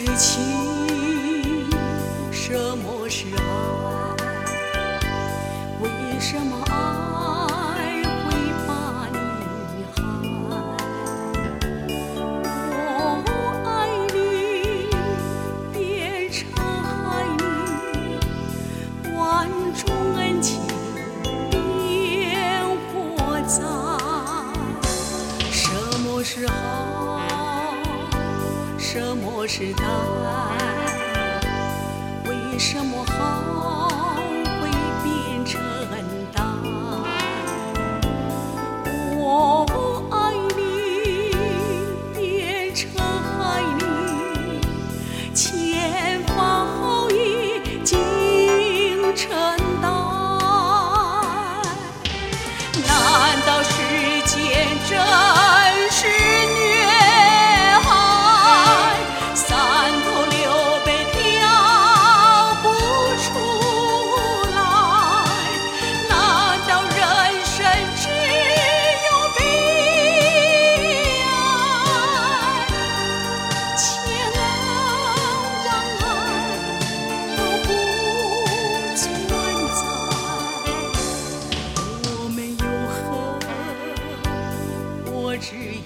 是情，什么是爱？为什么？时代为什么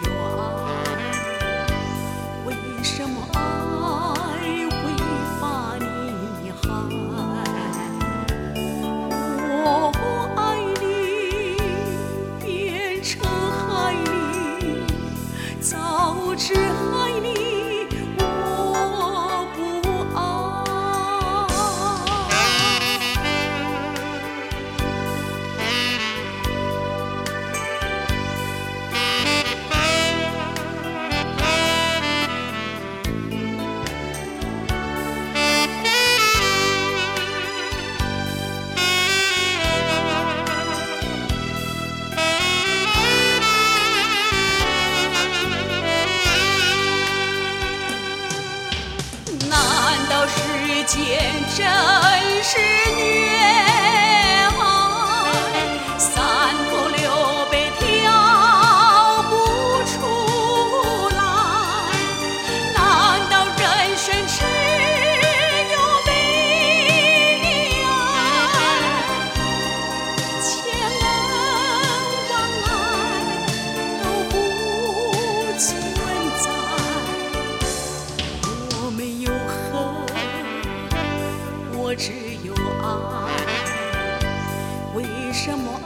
缘为什么见真是女只有爱。为什么